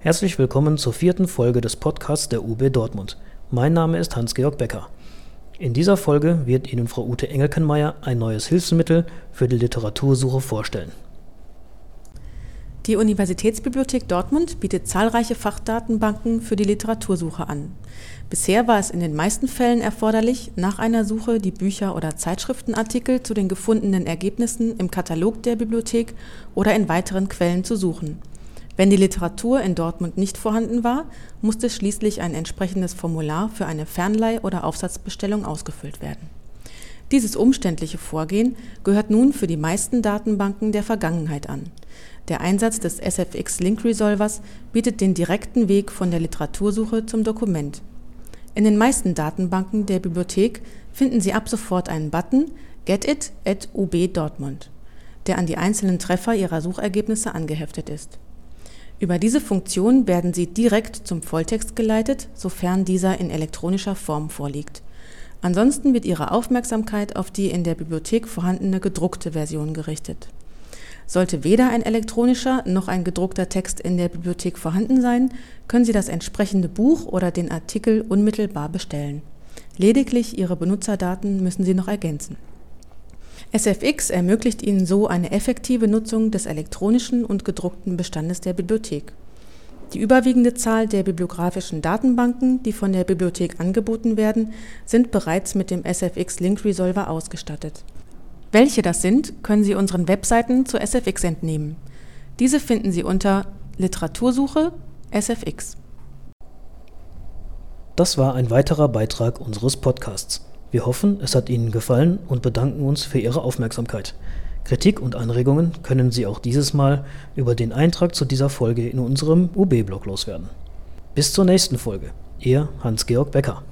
Herzlich willkommen zur vierten Folge des Podcasts der UB Dortmund. Mein Name ist Hans-Georg Becker. In dieser Folge wird Ihnen Frau Ute Engelkenmeier ein neues Hilfsmittel für die Literatursuche vorstellen. Die Universitätsbibliothek Dortmund bietet zahlreiche Fachdatenbanken für die Literatursuche an. Bisher war es in den meisten Fällen erforderlich, nach einer Suche die Bücher oder Zeitschriftenartikel zu den gefundenen Ergebnissen im Katalog der Bibliothek oder in weiteren Quellen zu suchen. Wenn die Literatur in Dortmund nicht vorhanden war, musste schließlich ein entsprechendes Formular für eine Fernleih oder Aufsatzbestellung ausgefüllt werden. Dieses umständliche Vorgehen gehört nun für die meisten Datenbanken der Vergangenheit an. Der Einsatz des SFX Link Resolvers bietet den direkten Weg von der Literatursuche zum Dokument. In den meisten Datenbanken der Bibliothek finden Sie ab sofort einen Button Get it at UB Dortmund, der an die einzelnen Treffer Ihrer Suchergebnisse angeheftet ist. Über diese Funktion werden Sie direkt zum Volltext geleitet, sofern dieser in elektronischer Form vorliegt. Ansonsten wird Ihre Aufmerksamkeit auf die in der Bibliothek vorhandene gedruckte Version gerichtet. Sollte weder ein elektronischer noch ein gedruckter Text in der Bibliothek vorhanden sein, können Sie das entsprechende Buch oder den Artikel unmittelbar bestellen. Lediglich Ihre Benutzerdaten müssen Sie noch ergänzen. SFX ermöglicht Ihnen so eine effektive Nutzung des elektronischen und gedruckten Bestandes der Bibliothek. Die überwiegende Zahl der bibliografischen Datenbanken, die von der Bibliothek angeboten werden, sind bereits mit dem SFX Link Resolver ausgestattet. Welche das sind, können Sie unseren Webseiten zu SFX entnehmen. Diese finden Sie unter Literatursuche SFX. Das war ein weiterer Beitrag unseres Podcasts. Wir hoffen, es hat Ihnen gefallen und bedanken uns für Ihre Aufmerksamkeit. Kritik und Anregungen können Sie auch dieses Mal über den Eintrag zu dieser Folge in unserem UB-Blog loswerden. Bis zur nächsten Folge. Ihr Hans-Georg Becker.